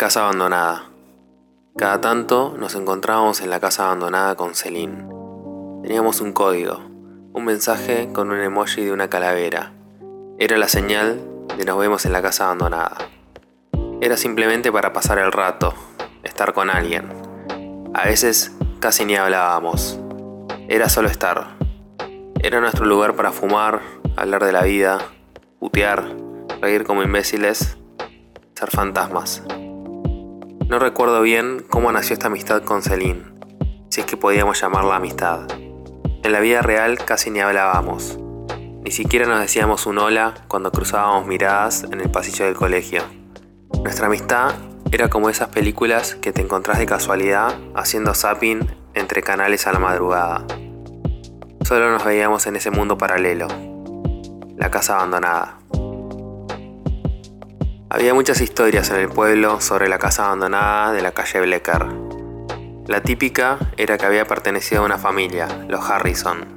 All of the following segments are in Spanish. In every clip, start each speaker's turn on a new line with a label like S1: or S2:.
S1: Casa abandonada. Cada tanto nos encontrábamos en la casa abandonada con Celine. Teníamos un código, un mensaje con un emoji de una calavera. Era la señal de nos vemos en la casa abandonada. Era simplemente para pasar el rato, estar con alguien. A veces casi ni hablábamos. Era solo estar. Era nuestro lugar para fumar, hablar de la vida, putear, reír como imbéciles, ser fantasmas. No recuerdo bien cómo nació esta amistad con Celine, si es que podíamos llamarla amistad. En la vida real casi ni hablábamos, ni siquiera nos decíamos un hola cuando cruzábamos miradas en el pasillo del colegio. Nuestra amistad era como esas películas que te encontrás de casualidad haciendo zapping entre canales a la madrugada. Solo nos veíamos en ese mundo paralelo, la casa abandonada. Había muchas historias en el pueblo sobre la casa abandonada de la calle Blecker. La típica era que había pertenecido a una familia, los Harrison,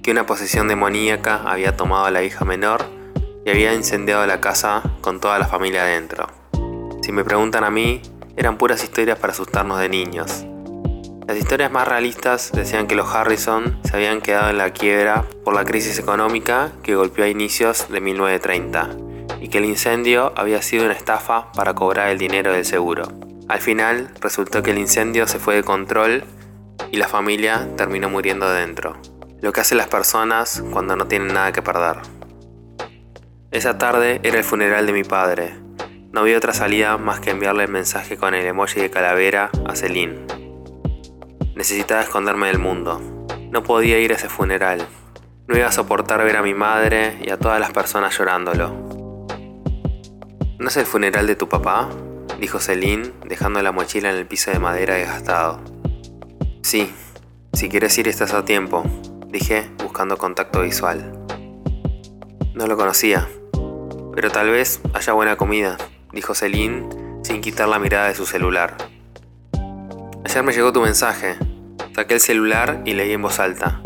S1: que una posesión demoníaca había tomado a la hija menor y había incendiado la casa con toda la familia adentro. Si me preguntan a mí, eran puras historias para asustarnos de niños. Las historias más realistas decían que los Harrison se habían quedado en la quiebra por la crisis económica que golpeó a inicios de 1930 y que el incendio había sido una estafa para cobrar el dinero del seguro. Al final resultó que el incendio se fue de control y la familia terminó muriendo dentro. Lo que hacen las personas cuando no tienen nada que perder. Esa tarde era el funeral de mi padre. No había otra salida más que enviarle el mensaje con el emoji de calavera a Celine. Necesitaba esconderme del mundo. No podía ir a ese funeral. No iba a soportar ver a mi madre y a todas las personas llorándolo. ¿No es el funeral de tu papá? dijo Celine, dejando la mochila en el piso de madera desgastado. Sí, si quieres ir estás a tiempo, dije, buscando contacto visual. No lo conocía, pero tal vez haya buena comida, dijo Celine, sin quitar la mirada de su celular. Ayer me llegó tu mensaje. Saqué el celular y leí en voz alta.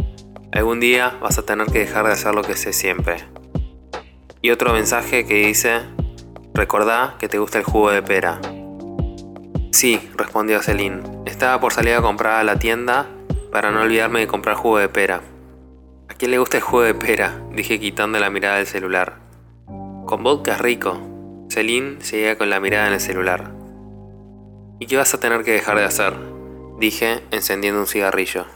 S1: Algún día vas a tener que dejar de hacer lo que sé siempre. Y otro mensaje que dice, Recordá que te gusta el jugo de pera. Sí, respondió Celine. Estaba por salir a comprar a la tienda para no olvidarme de comprar jugo de pera. ¿A quién le gusta el jugo de pera? Dije quitando la mirada del celular. Con vodka es rico. Celine seguía con la mirada en el celular. ¿Y qué vas a tener que dejar de hacer? Dije, encendiendo un cigarrillo.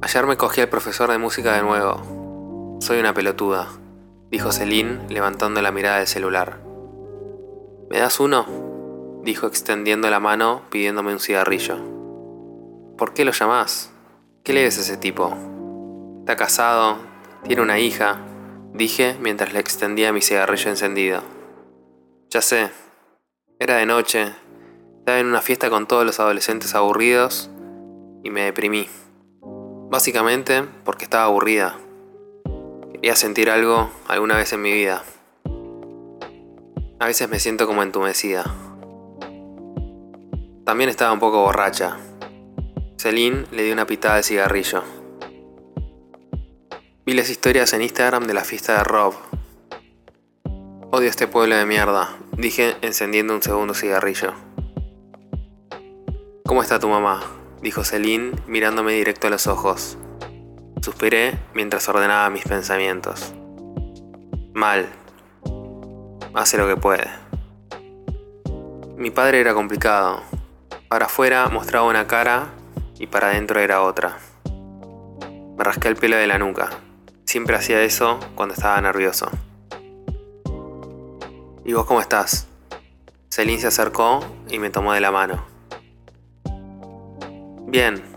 S1: Ayer me cogí al profesor de música de nuevo. Soy una pelotuda dijo Celine levantando la mirada del celular. ¿Me das uno? dijo extendiendo la mano pidiéndome un cigarrillo. ¿Por qué lo llamás? ¿Qué le ves a ese tipo? Está casado, tiene una hija, dije mientras le extendía mi cigarrillo encendido. Ya sé, era de noche, estaba en una fiesta con todos los adolescentes aburridos y me deprimí. Básicamente porque estaba aburrida a sentir algo alguna vez en mi vida. A veces me siento como entumecida. También estaba un poco borracha. Celine le dio una pitada de cigarrillo. Vi las historias en Instagram de la fiesta de Rob. Odio este pueblo de mierda, dije encendiendo un segundo cigarrillo. ¿Cómo está tu mamá? dijo Celine mirándome directo a los ojos. Suspiré mientras ordenaba mis pensamientos. Mal. Hace lo que puede. Mi padre era complicado. Para afuera mostraba una cara y para adentro era otra. Me rasqué el pelo de la nuca. Siempre hacía eso cuando estaba nervioso. ¿Y vos cómo estás? Celine se acercó y me tomó de la mano. Bien,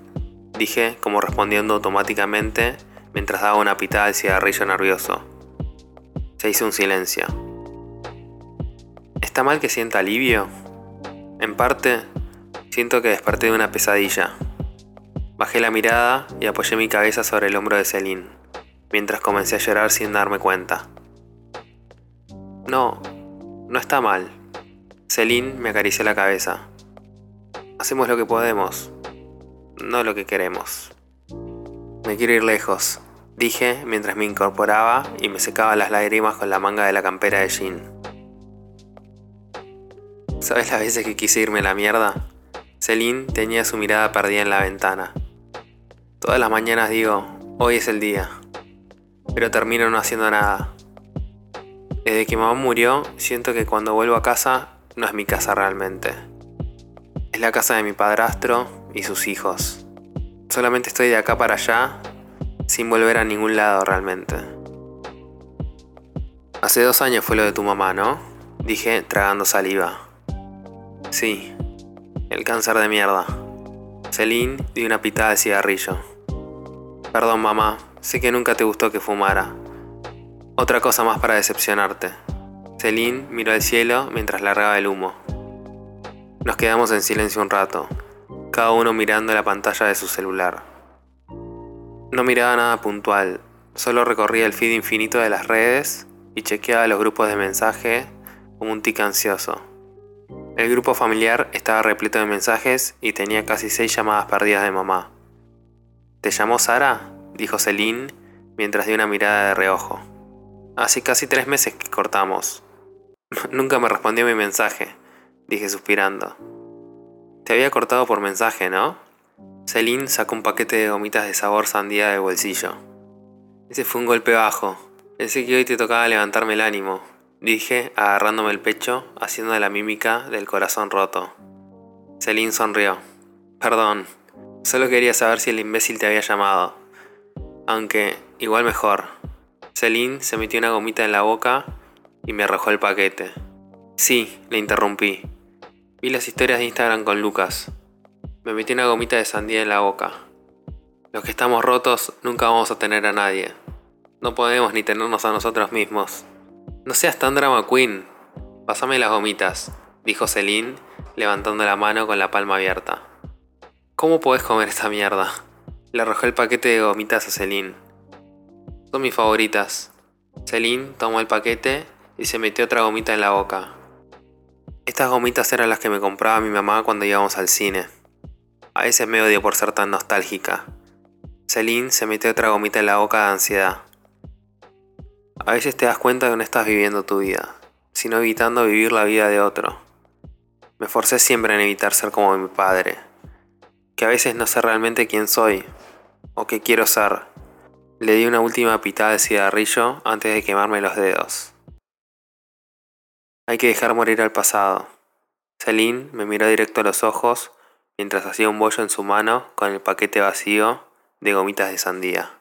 S1: dije como respondiendo automáticamente mientras daba una pitada al cigarrillo nervioso. Se hizo un silencio. ¿Está mal que sienta alivio? En parte, siento que desperté de una pesadilla. Bajé la mirada y apoyé mi cabeza sobre el hombro de Celine, mientras comencé a llorar sin darme cuenta. No, no está mal. Celine me acarició la cabeza. Hacemos lo que podemos no lo que queremos. Me quiero ir lejos, dije mientras me incorporaba y me secaba las lágrimas con la manga de la campera de jean. ¿Sabes las veces que quise irme a la mierda? Celine tenía su mirada perdida en la ventana. Todas las mañanas digo, hoy es el día. Pero termino no haciendo nada. Desde que mamá murió, siento que cuando vuelvo a casa no es mi casa realmente. Es la casa de mi padrastro y sus hijos. Solamente estoy de acá para allá, sin volver a ningún lado realmente. Hace dos años fue lo de tu mamá, ¿no? Dije tragando saliva. Sí, el cáncer de mierda. Celine dio una pitada de cigarrillo. Perdón mamá, sé que nunca te gustó que fumara. Otra cosa más para decepcionarte. Celine miró al cielo mientras largaba el humo. Nos quedamos en silencio un rato, cada uno mirando la pantalla de su celular. No miraba nada puntual, solo recorría el feed infinito de las redes y chequeaba los grupos de mensaje como un tic ansioso. El grupo familiar estaba repleto de mensajes y tenía casi seis llamadas perdidas de mamá. ¿Te llamó Sara? dijo Celine mientras dio una mirada de reojo. Hace casi tres meses que cortamos. Nunca me respondió mi mensaje, dije suspirando. Te había cortado por mensaje, ¿no? Celine sacó un paquete de gomitas de sabor sandía del bolsillo. Ese fue un golpe bajo. Pensé que hoy te tocaba levantarme el ánimo, Dije, agarrándome el pecho, haciendo la mímica del corazón roto. Celine sonrió. Perdón, solo quería saber si el imbécil te había llamado. Aunque, igual mejor. Celine se metió una gomita en la boca y me arrojó el paquete. Sí, le interrumpí. Vi las historias de Instagram con Lucas. Me metí una gomita de sandía en la boca. Los que estamos rotos nunca vamos a tener a nadie. No podemos ni tenernos a nosotros mismos. No seas tan drama queen. Pásame las gomitas, dijo Celine, levantando la mano con la palma abierta. ¿Cómo podés comer esta mierda? Le arrojó el paquete de gomitas a Celine. Son mis favoritas. Celine tomó el paquete y se metió otra gomita en la boca. Estas gomitas eran las que me compraba mi mamá cuando íbamos al cine. A veces me odio por ser tan nostálgica. Celine se metió otra gomita en la boca de ansiedad. A veces te das cuenta que no estás viviendo tu vida, sino evitando vivir la vida de otro. Me forcé siempre en evitar ser como mi padre, que a veces no sé realmente quién soy o qué quiero ser. Le di una última pitada de cigarrillo antes de quemarme los dedos. Hay que dejar morir al pasado. Celine me miró directo a los ojos mientras hacía un bollo en su mano con el paquete vacío de gomitas de sandía.